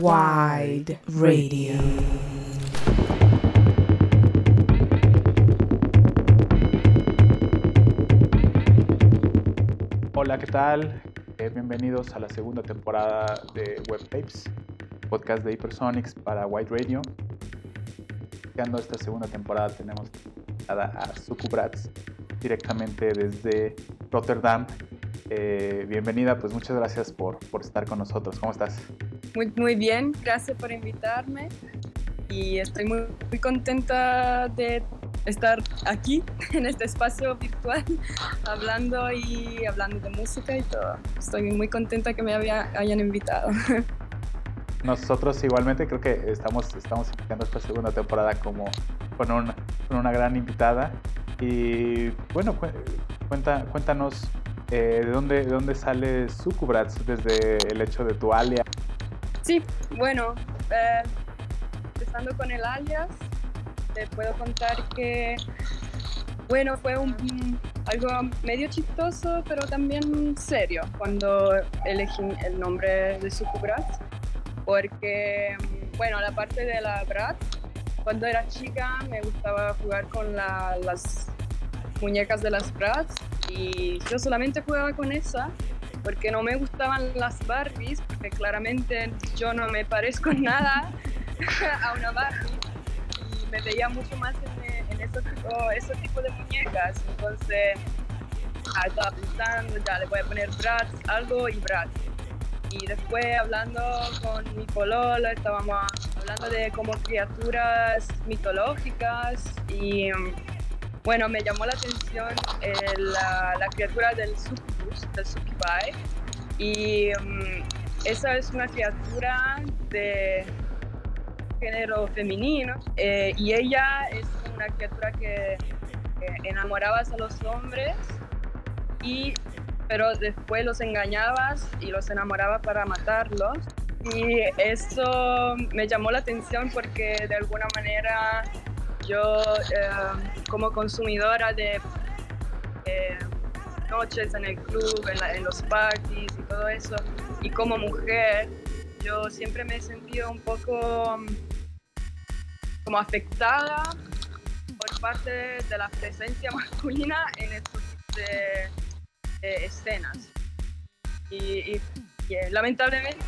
Wide Radio. Hola, ¿qué tal? Eh, bienvenidos a la segunda temporada de Web Tapes, podcast de Hypersonics para Wide Radio. Iniciando esta segunda temporada tenemos a Sukubrats directamente desde Rotterdam. Eh, bienvenida, pues muchas gracias por, por estar con nosotros. ¿Cómo estás? Muy, muy bien, gracias por invitarme y estoy muy, muy contenta de estar aquí en este espacio virtual hablando y hablando de música y todo. Estoy muy contenta que me hayan invitado. Nosotros igualmente creo que estamos, estamos esta segunda temporada como con, un, con una gran invitada y bueno, cuenta, cuéntanos eh, ¿de, dónde, ¿de dónde sale Sukubrats desde el hecho de tu alias? Sí, bueno, eh, empezando con el alias, te puedo contar que, bueno, fue un, algo medio chistoso, pero también serio cuando elegí el nombre de Sukubrats, porque, bueno, la parte de la Bratz, cuando era chica me gustaba jugar con las muñecas de las Bratz y yo solamente jugaba con esa porque no me gustaban las Barbies, porque claramente yo no me parezco nada a una Barbie y me veía mucho más en, en ese, tipo, tipo de muñecas. Entonces ah, estaba pensando, ya le voy a poner Bratz, algo y Bratz. Y después hablando con mi pololo, estábamos hablando de como criaturas mitológicas y bueno, me llamó la atención eh, la, criatura del succubus, del succubi, y mm, esa es una criatura de género femenino eh, y ella es una criatura que, enamoraba a los hombres y pero después los engañabas y los enamoraba para matarlos. Y eso me llamó la atención porque de alguna manera yo eh, como consumidora de eh, noches en el club, en, los parties y todo eso, y como mujer, yo siempre me he sentido un poco mm, como afectada por parte de la presencia masculina en estos de, escenas. y, lamentablemente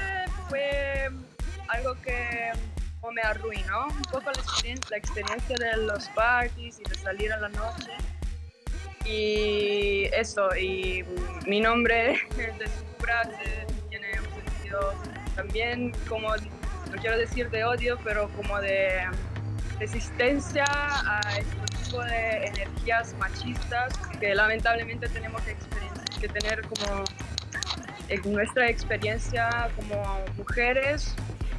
fue algo que me arruinó un poco la experiencia, la experiencia de los parties y de salir a la noche. Y eso, y mi nombre de su frase tiene un sentido también como, no quiero decir de odio, pero como de resistencia a este tipo de energías machistas que lamentablemente tenemos que, que tener como en nuestra experiencia como mujeres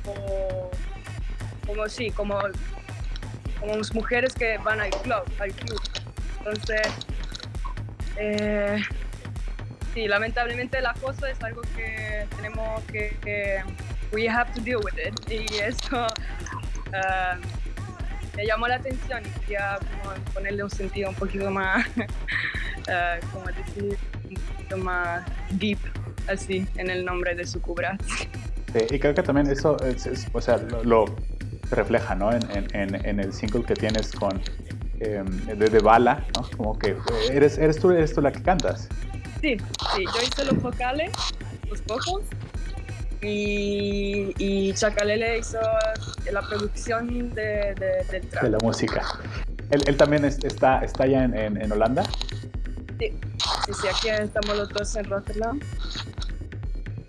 o como sí, como, como mujeres que van al club, al club. Entonces, eh, sí, lamentablemente la cosa es algo que tenemos que, we have to deal with it. Y eso uh, me llamó la atención y quería ponerle un sentido un poquito más, uh, como decir, un poquito más deep, así, en el nombre de su cubra. y creo que también eso, es, o sea, lo refleja, ¿no? En, el single que tienes con em, de, Bala, ¿no? Como que eres, eres, tú, eres tú la que cantas. Sí, sí, yo hice los vocales, los vocals, y, y Chacalele hizo la producción de, de, del track. De la música. ¿Él, él también está, está allá en, en, Holanda? Sí, sí, sí, aquí estamos los dos en Rotterdam.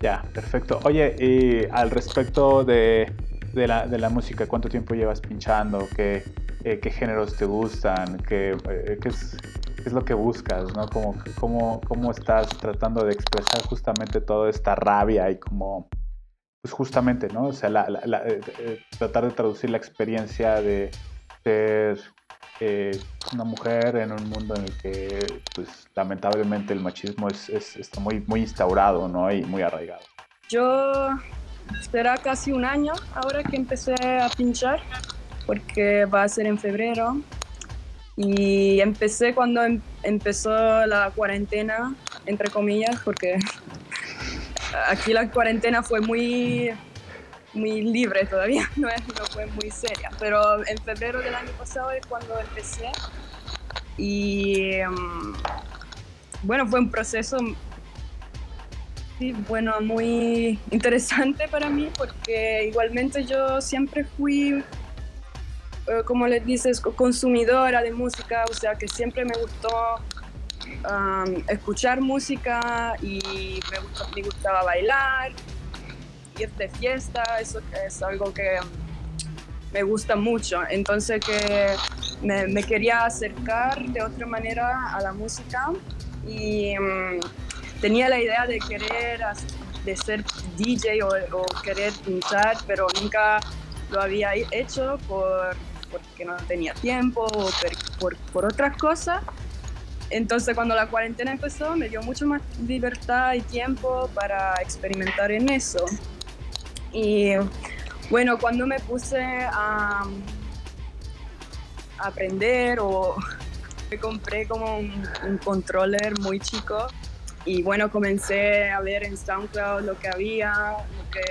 Ya, perfecto. Oye, y al respecto de de la, de la música, cuánto tiempo llevas pinchando, qué, eh, qué géneros te gustan, qué, eh, qué, es, qué, es, lo que buscas, ¿no? Cómo, cómo, cómo estás tratando de expresar justamente toda esta rabia y como, pues justamente, ¿no? O sea, la, la, eh, tratar de traducir la experiencia de ser una mujer en un mundo en el que, pues, lamentablemente el machismo es, es, está muy, muy instaurado, ¿no? Y muy arraigado. Yo será casi un año ahora que empecé a pinchar, porque va a ser en febrero. Y empecé cuando em, empezó la cuarentena, entre comillas, porque aquí la cuarentena fue muy muy libre todavía, no, no fue muy seria. Pero en febrero del año pasado es cuando empecé y mm, bueno, fue un proceso sí, bueno, muy interesante para mí porque igualmente yo siempre fui, como les dices, consumidora de música, o sea que siempre me gustó escuchar música y me, gustaba bailar, ir de fiesta, eso es algo que me gusta mucho. Entonces que me, quería acercar de otra manera a la música y mm, tenía la idea de querer de ser DJ o, querer pinchar, pero nunca lo había hecho por, porque no tenía tiempo o por, por otras cosas. Entonces cuando la cuarentena empezó me dio mucho más libertad y tiempo para experimentar en eso. Y bueno, cuando me puse a, aprender o me compré como un, controller muy chico y bueno, comencé a ver en SoundCloud lo que había, lo que,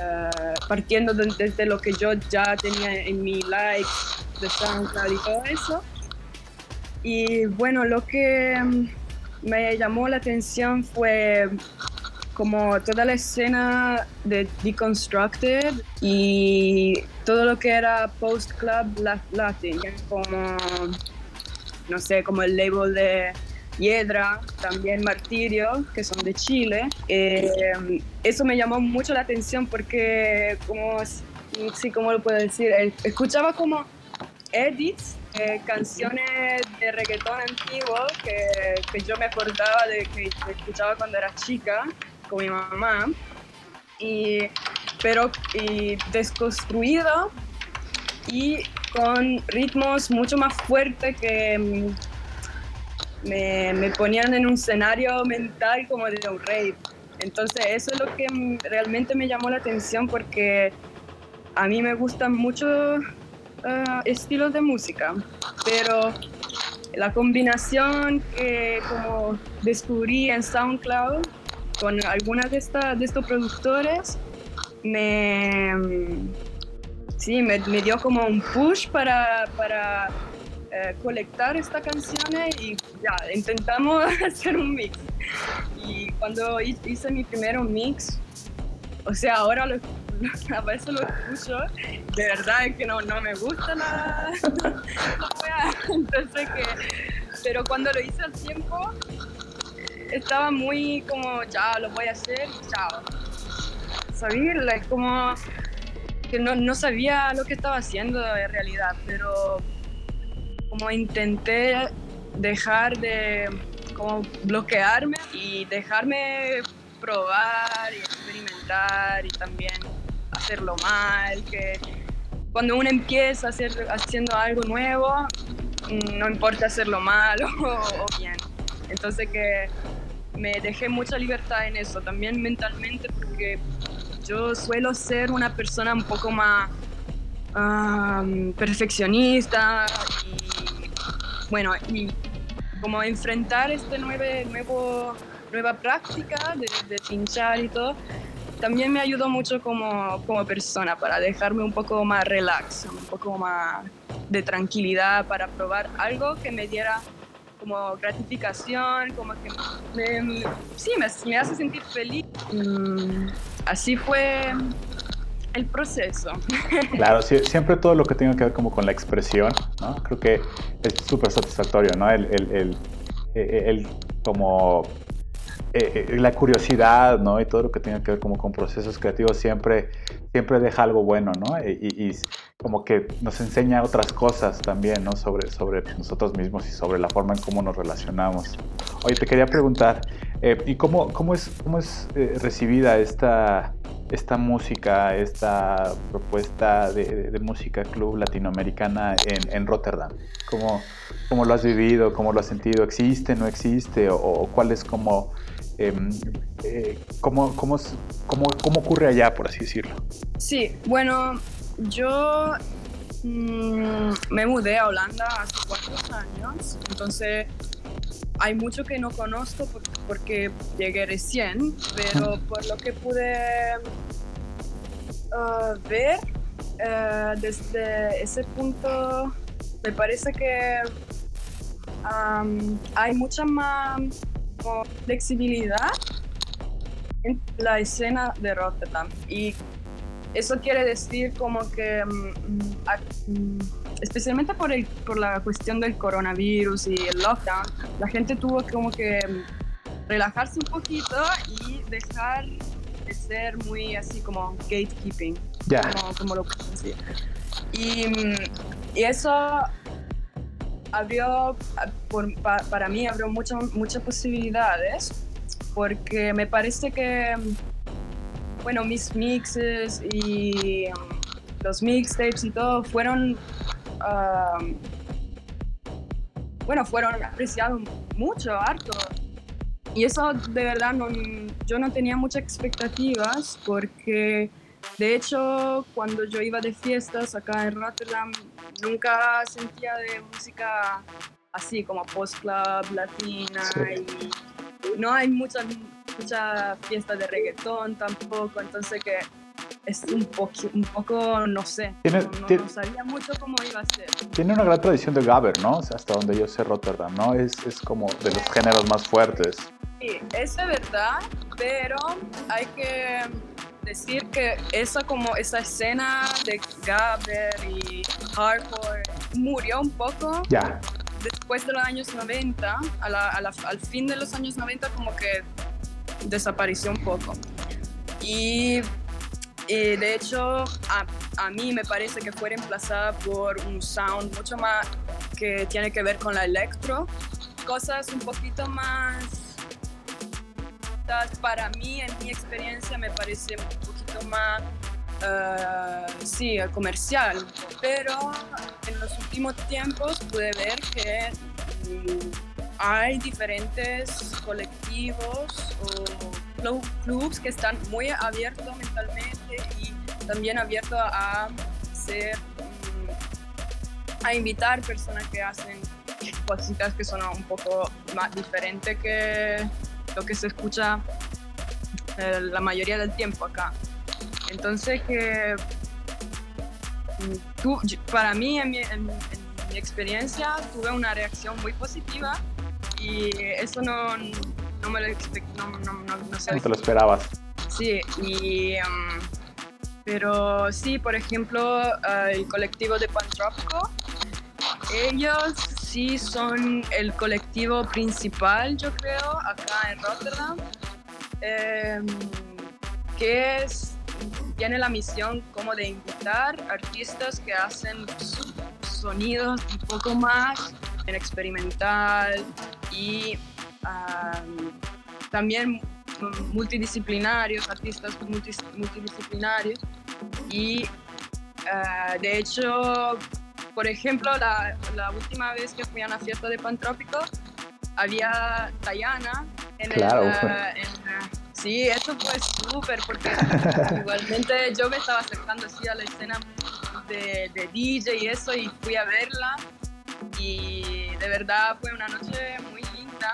eh, partiendo desde lo que yo ya tenía en mi likes de SoundCloud y todo eso. Y bueno, lo que mm, me llamó la atención fue como toda la escena de Deconstructed y todo lo que era Post Club Latin, como, no sé, como el label de Hiedra, también Martirio, que son de Chile. Eh, eso me llamó mucho la atención porque, como, sí, ¿cómo lo puedo decir? Eh, escuchaba como edits, eh, canciones de reggaetón antiguo que, que, yo me acordaba de que escuchaba cuando era chica con mi mamá, y, pero y desconstruido y con ritmos mucho más fuertes que me, me, ponían en un escenario mental como de un rave. Entonces eso es lo que realmente me llamó la atención porque a mí me gustan mucho uh, estilos de música, pero la combinación que como descubrí en SoundCloud con algunas de, de estos productores me, sí, me, dio como un push para, para eh, colectar estas canciones y ya, intentamos hacer un mix. Y cuando hice mi primer mix, o sea, ahora lo, a veces lo escucho, de verdad es que no, no me gusta nada. Entonces que, pero cuando lo hice al tiempo, estaba muy como, ya, lo voy a hacer chao. ¿Sabes? como que no, no, sabía lo que estaba haciendo en realidad, pero como intenté dejar de como bloquearme y dejarme probar y experimentar y también hacerlo mal, que cuando uno empieza a hacer, haciendo algo nuevo, no importa hacerlo mal o, bien. Entonces que me dejé mucha libertad en eso, también mentalmente, porque yo suelo ser una persona un poco más perfeccionista bueno, y como enfrentar este nueve, nuevo, nueva práctica de, de, pinchar y todo, también me ayudó mucho como, como persona para dejarme un poco más relax, un poco más de tranquilidad para probar algo que me diera como gratificación, como que me, sí, me, hace sentir feliz. Mm, así fue el proceso. Claro, siempre todo lo que tenga que ver como con la expresión, ¿no? Creo que es súper satisfactorio, ¿no? El, el, el, el como eh, la curiosidad, ¿no? Y todo lo que tenga que ver como con procesos creativos siempre, siempre deja algo bueno, ¿no? Y, como que nos enseña otras cosas también, ¿no? Sobre, sobre nosotros mismos y sobre la forma en cómo nos relacionamos. Oye, te quería preguntar, eh, ¿y cómo, cómo es, cómo es recibida esta, esta música, esta propuesta de, música club latinoamericana en, en Rotterdam? ¿Cómo, ¿Cómo, lo has vivido? ¿Cómo lo has sentido? ¿Existe? ¿No existe? ¿O, o cuál es como Em, eh, ¿cómo, cómo, cómo, cómo, ocurre allá, por así decirlo? Sí, bueno, yo mm, me mudé a Holanda hace cuatro años, entonces hay mucho que no conozco porque llegué recién, pero por lo que pude uh, ver uh, desde ese punto, me parece que um, hay mucha más flexibilidad en la escena de Rotterdam y eso quiere decir como que mm, mm, especialmente por, el, por la cuestión del coronavirus y el lockdown, la gente tuvo como que relajarse un poquito y dejar de ser muy así como gatekeeping, Ya. como, como lo decir. Y, mm, y eso abrió, por- pa- para mí abrió muchas muchas posibilidades, porque me parece que, bueno, mis mixes y um, los mixtapes y todo fueron, um, bueno, fueron apreciados mucho, harto. Y eso de verdad no, yo no tenía muchas expectativas porque de hecho cuando yo iba de fiestas acá en Rotterdam nunca sentía de música así como post club, latina Sí. y no hay muchas mucha fiestas de reggaetón tampoco, entonces que es un, un poco, no sé, Tiene- no, no- tiene- no sabía mucho cómo iba a ser. Tiene una gran tradición de gabber, ¿no? O sea, hasta donde yo sé Rotterdam, ¿no? Es, es como de los géneros más fuertes. Sí, es de verdad, pero hay que decir que esa como esa escena de gabber y hardcore murió un poco Ya, después de los años 90, a la- a la- al fin de los años 90 como que desapareció un poco. Y, y de hecho a, a mí me parece que fue reemplazada por un sound mucho más que tiene que ver con la electro, cosas un poquito más para mí, en mi experiencia, me parece un poquito más, eh, sí, comercial. Pero en los últimos tiempos pude ver que mm, hay diferentes colectivos o clu- clubs que están muy abiertos mentalmente y también abiertos a mm, a invitar personas que hacen cositas que son un poco más diferentes que lo que se escucha eh, la mayoría del tiempo acá. Entonces que mm, tú- para mí, en mi, en mi experiencia, tuve una reacción muy positiva y eso no, no me lo expect- no, no, no, sabía. te lo esperabas. Sí, y, um, pero sí, por ejemplo, eh, el colectivo de Pantrópico, ellos sí son el colectivo principal, yo creo, acá en Rotterdam, em, que es, tiene la misión como de invitar artistas que hacen sonidos un poco más en experimental y am, también multidisciplinarios, artistas multis- multidisciplinarios. Y eh, de hecho, por ejemplo, la, la última vez que fui a una fiesta de Pantrópico, había Tayana en Claro. el... en, eh, sí, eso fue súper porque igualmente yo me estaba acercando así a la escena de, de DJ y eso y fui a verla y de verdad fue una noche muy linda.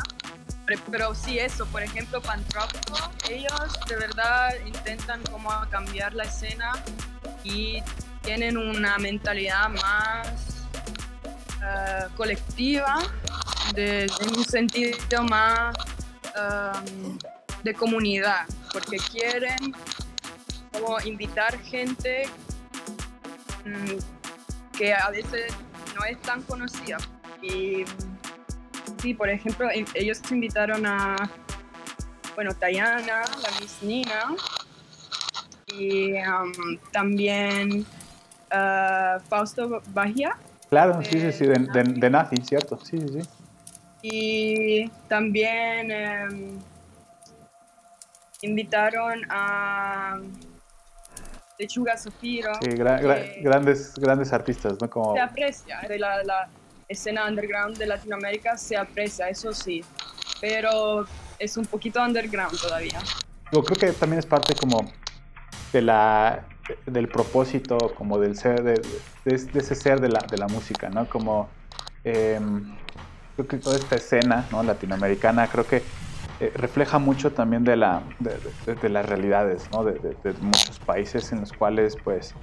Pero, sí eso, por ejemplo, Pantrópico, ellos de verdad intentan como cambiar la escena y tienen una mentalidad más eh, colectiva, en un sentido más de comunidad, porque quieren como invitar gente mm, que a veces no es tan conocida. Y sí, por ejemplo, ellos invitaron a, bueno, Tayana, la Miss Nina, y um, también uh, Fausto Bahía, Claro, sí, sí, sí, de, de, de Nazi, ¿cierto? Sí, sí, sí. y también em, invitaron a Lechuga Sofiro. Sí, que grandes, grandes artistas, ¿no? Como, se aprecia de la, la escena underground de Latinoamérica se aprecia eso sí pero es un poquito underground todavía yo creo que también es parte como de la del propósito, como del ser, de, de- de ese ser de la, de la música, ¿no? Como em, creo que toda esta escena, ¿no? Latinoamericana, creo que eh, refleja mucho también de, la, de, las realidades, ¿no? De, muchos países en los cuales, pues,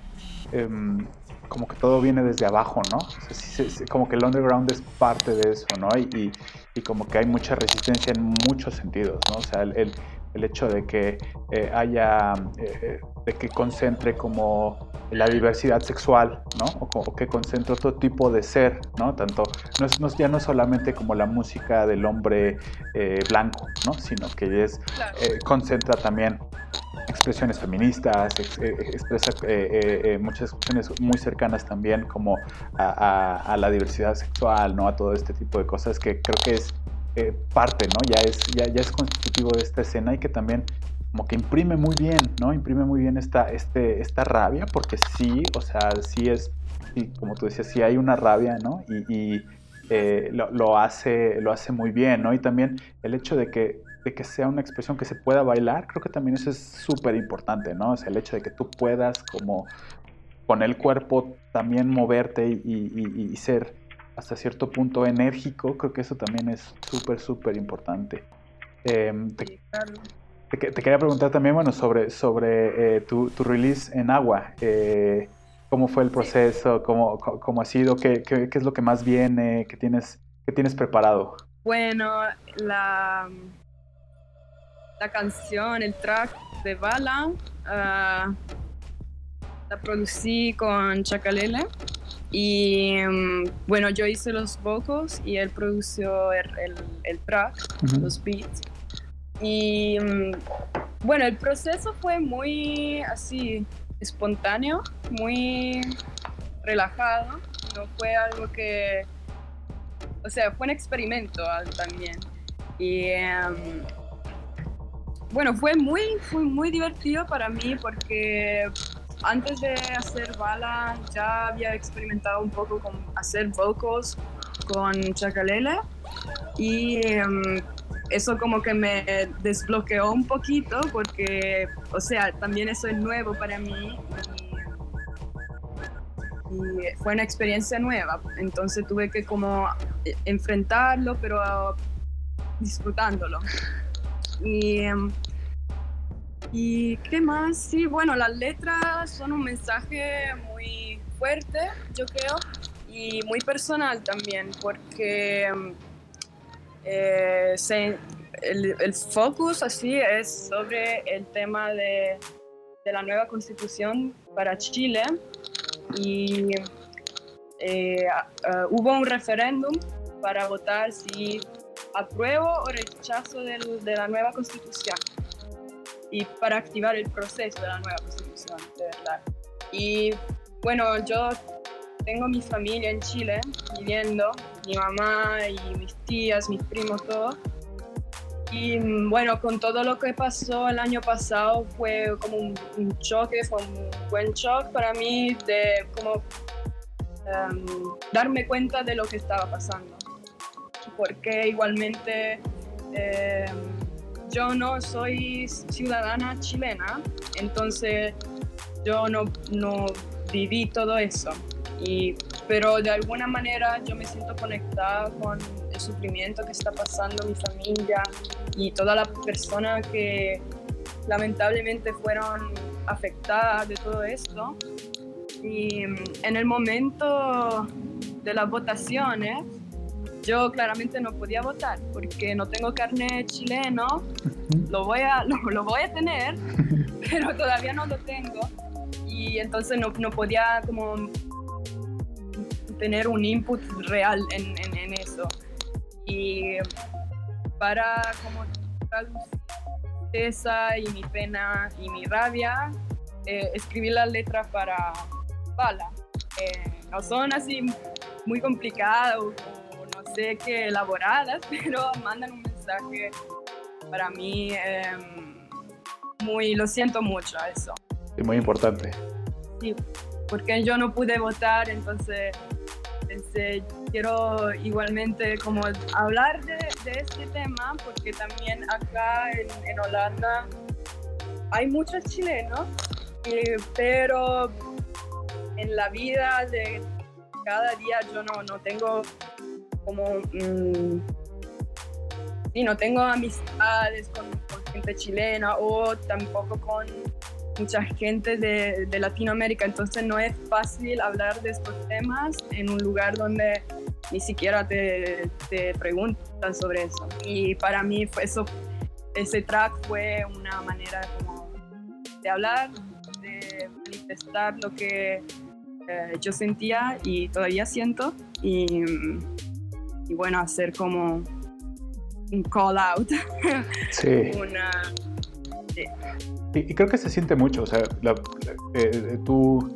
em, como que todo viene desde abajo, ¿no? como que el underground es parte de eso, ¿no? Y, y, como que hay mucha resistencia en muchos sentidos, ¿no? O sea, el, el, hecho de que eh, haya, eh, de que concentre como la diversidad sexual, ¿no? O, que concentre otro tipo de ser, ¿no? Tanto, no es, no, ya no solamente como la música del hombre eh, blanco, ¿no? Sino que es, concentra también expresiones feministas, eh, expresa eh, eh, muchas expresiones muy cercanas también como a, la diversidad sexual, ¿no? A todo este tipo de cosas que creo que es parte, ¿no? Ya es, ya, ya es constitutivo de esta escena y que también como que imprime muy bien, ¿no? Imprime muy bien esta, este, esta rabia, porque sí, o sea, sí es, como tú decías, sí hay una rabia, ¿no? Y, lo, lo, hace, lo hace muy bien, ¿no? Y también el hecho de que que sea una expresión que se pueda bailar, creo que también eso es súper importante, ¿no? O sea, el hecho de que tú puedas como con el cuerpo también moverte y, ser hasta cierto punto enérgico, creo que eso también es súper, súper importante. Em, te, quería preguntar también, bueno, sobre, sobre eh, tu, release en agua. Eh, ¿Cómo fue el proceso? ¿Cómo, cómo ha sido? ¿Qué, ¿Qué, es lo que más viene? ¿Qué tienes, qué tienes preparado? Bueno, la, la canción, el track de Bala, ah, la producí con Chacalele. Y mm, bueno, yo hice los vocals y él produció el, el, track, los beats. Y mm, bueno, el proceso fue muy así, espontáneo, muy relajado. No fue algo que. O sea, fue un experimento también. Y. Em, bueno, fue muy, fue muy divertido para mí porque antes de hacer Bala ya había experimentado un poco con hacer vocals con Chacalele y em, eso como que me desbloqueó un poquito porque, o sea, también eso es nuevo para mí y, fue una experiencia nueva, entonces tuve que como enfrentarlo pero disfrutándolo. Y, em, ¿Y qué más? Sí, bueno, las letras son un mensaje muy fuerte, yo creo, y muy personal también, porque eh, el, el, focus así es sobre el tema de, de la nueva constitución para Chile y eh, hubo un referéndum para votar si apruebo o rechazo del, de la nueva constitución y para activar el proceso de la nueva constitución, de verdad. Y bueno, yo tengo mi familia en Chile viviendo, mi mamá y mis tías, mis primos, todo. Y bueno, con todo lo que pasó el año pasado fue como un, choque, fue un buen shock para mí de como em, darme cuenta de lo que estaba pasando porque igualmente eh, yo no soy ciudadana chilena, entonces yo no, no viví todo eso. Y, pero de alguna manera yo me siento conectada con el sufrimiento que está pasando mi familia y todas las personas que lamentablemente fueron afectadas de todo esto. Y en el momento de las votaciones, yo claramente no podía votar porque no tengo carnet chileno, lo voy a, lo, voy a tener, pero todavía no lo tengo y entonces no, no podía como tener un input real en, en, eso. Y para como traducir esa y mi pena y mi rabia, eh, escribí las letras para Bala. Eh, no son así muy complicadas sé que elaboradas, pero mandan un mensaje para mí em, muy, lo siento mucho eso. Es muy importante. Sí, porque yo no pude votar, entonces pensé, quiero igualmente como hablar de, este tema, porque también acá en, Holanda hay muchos chilenos, pero en la vida de cada día yo no, no tengo como mm, y no tengo amistades con, gente chilena o tampoco con mucha gente de, Latinoamérica, entonces no es fácil hablar de estos temas en un lugar donde ni siquiera te, preguntan sobre eso. Y para mí fue eso, ese track fue una manera como de hablar, de manifestar lo que eh, yo sentía y todavía siento y, y bueno, hacer como un call out. Sí. Y, creo que se siente mucho, o sea, eh, tú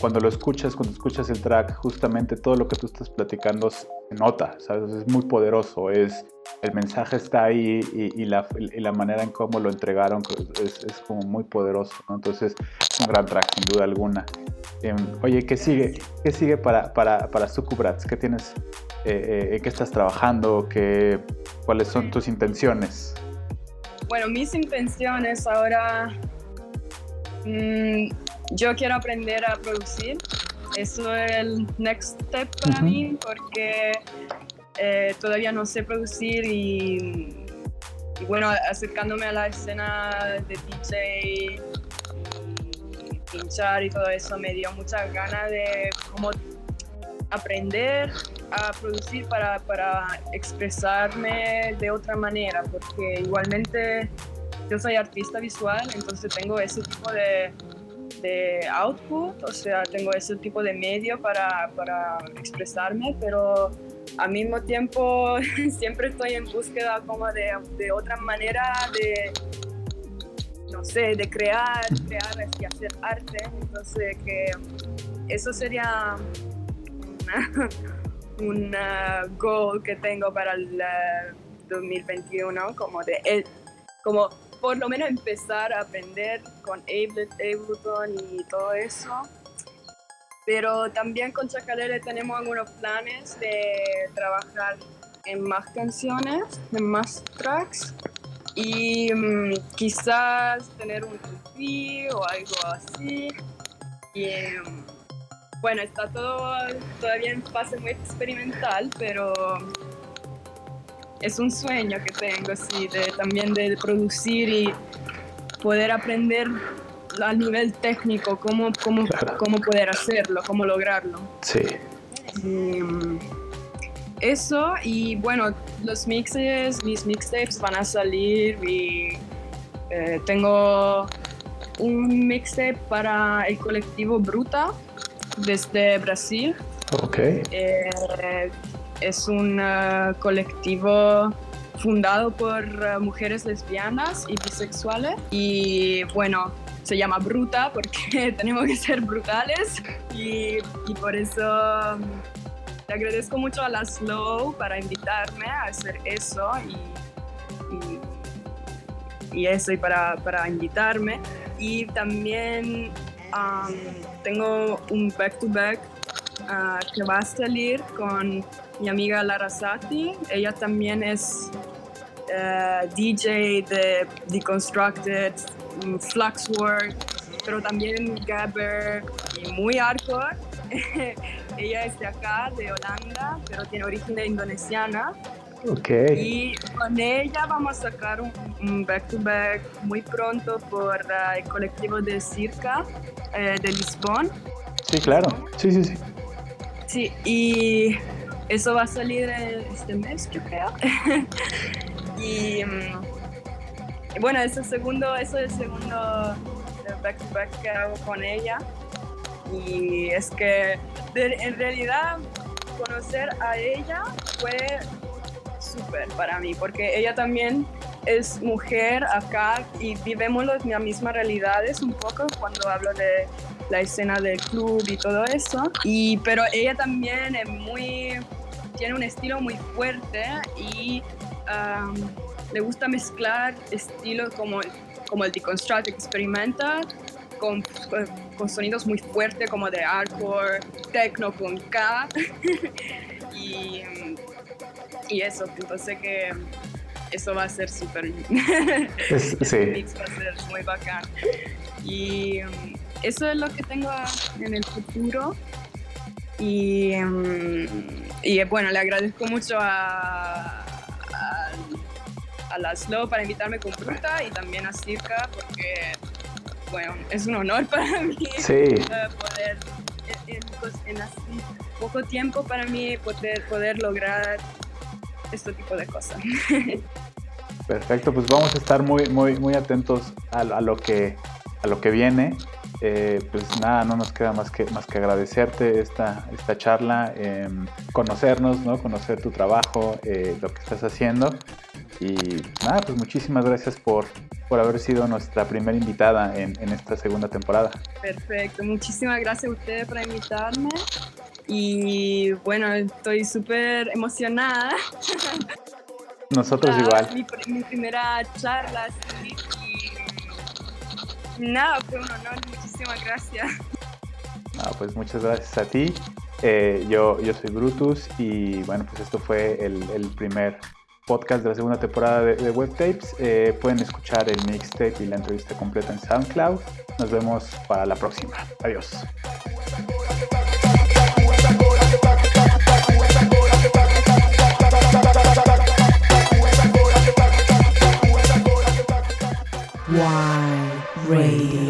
cuando lo escuchas, cuando escuchas el track, justamente todo lo que tú estás platicando se nota, ¿sabes? Es muy poderoso, es, el mensaje está ahí y, la, la, manera en cómo lo entregaron es, es como muy poderoso, ¿no? Entonces, un gran track, sin duda alguna. Em, oye, ¿qué sigue? ¿Qué sigue para, para, para Sukubrats? ¿Qué tienes, eh, eh, qué estás trabajando? ¿Qué, ¿Cuáles son tus intenciones? Bueno, mis intenciones ahora... Mmm, yo quiero aprender a producir. Eso es el next step para mí porque eh, todavía no sé producir y, bueno, acercándome a la escena de DJ y pinchar y todo eso me dio mucha ganas de como aprender a producir para, para expresarme de otra manera porque igualmente yo soy artista visual, entonces tengo ese tipo de, de output, o sea, tengo ese tipo de medio para, para expresarme, pero al mismo tiempo siempre estoy en búsqueda como de, de, otra manera de, no sé, de crear, crear y hacer arte. Entonces, que eso sería un goal que tengo para el 2021, como de, como por lo menos empezar a aprender con Ableton y todo eso. Pero también con Chacalele tenemos algunos planes de trabajar en más canciones, en más tracks y mm, quizás tener un EP o algo así. Y mm, bueno, está todo todavía en fase muy experimental, pero es un sueño que tengo, sí, de, también de producir y poder aprender a nivel técnico cómo, cómo, cómo poder hacerlo, cómo lograrlo. Sí. Em, eso y bueno, los mixes, mis mixtapes van a salir y eh, tengo un mixtape para el colectivo Bruta desde Brasil. Ok. Eh, es un eh, colectivo fundado por eh, mujeres lesbianas y bisexuales. Y bueno, se llama Bruta porque tenemos que ser brutales. Y, por eso um, le agradezco mucho a la Slow para invitarme a hacer eso y, eso y para, para, invitarme. Y también tengo un back-to-back ah, que va a salir con mi amiga Lara Sati. Ella también es eh, DJ de Deconstructed, mm, Fluxwork, pero también Gabber y muy hardcore. ella es de acá, de Holanda, pero tiene origen de indonesiana. Okay. Y con ella vamos a sacar un back-to-back muy pronto por eh, el colectivo de Circa eh, de Lisbon. Sí, claro. Sí, sí, sí. Sí, y eso va a salir este mes, yo creo. y, mm, bueno, ese segundo, eso es el segundo eh, back to back que hago con ella. Y es que en realidad conocer a ella fue súper para mí, porque ella también es mujer acá y vivimos las mismas realidades un poco cuando hablo de la escena del club y todo eso. Y, pero ella también es muy, tiene un estilo muy fuerte y le gusta mezclar estilos como, como el Deconstruct Experimental con, con, sonidos muy fuertes como de hardcore, techno con K. y, y eso, entonces que eso va a ser súper... sí. va a ser muy bacán. Y eso es lo que tengo en el futuro. Y, eh, y bueno, le agradezco mucho a, a la Slow para invitarme con fruta y también a Circa porque, bueno, es un honor para mí sí. poder, en, en, así poco tiempo para mí, poder, poder lograr este tipo de cosas. Perfecto, pues vamos a estar muy, muy, muy atentos a, a lo que a lo que viene. Eh, pues nada, no nos queda más que, más que agradecerte esta, esta charla, em, conocernos, ¿no? conocer tu trabajo, eh, lo que estás haciendo. Y nada, pues muchísimas gracias por, por haber sido nuestra primera invitada en, en esta segunda temporada. Perfecto, muchísimas gracias a ustedes por invitarme. Y bueno, estoy súper emocionada. Nosotros igual. Mi, mi primera charla, sí, Nada, fue un honor, muchísimas gracias. Ah, pues muchas gracias a ti. Eh, yo, yo soy Brutus y bueno, pues esto fue el, el primer podcast de la segunda temporada de, de Web Tapes. Eh, pueden escuchar el mixtape y la entrevista completa en SoundCloud. Nos vemos para la próxima. Adiós. Radio.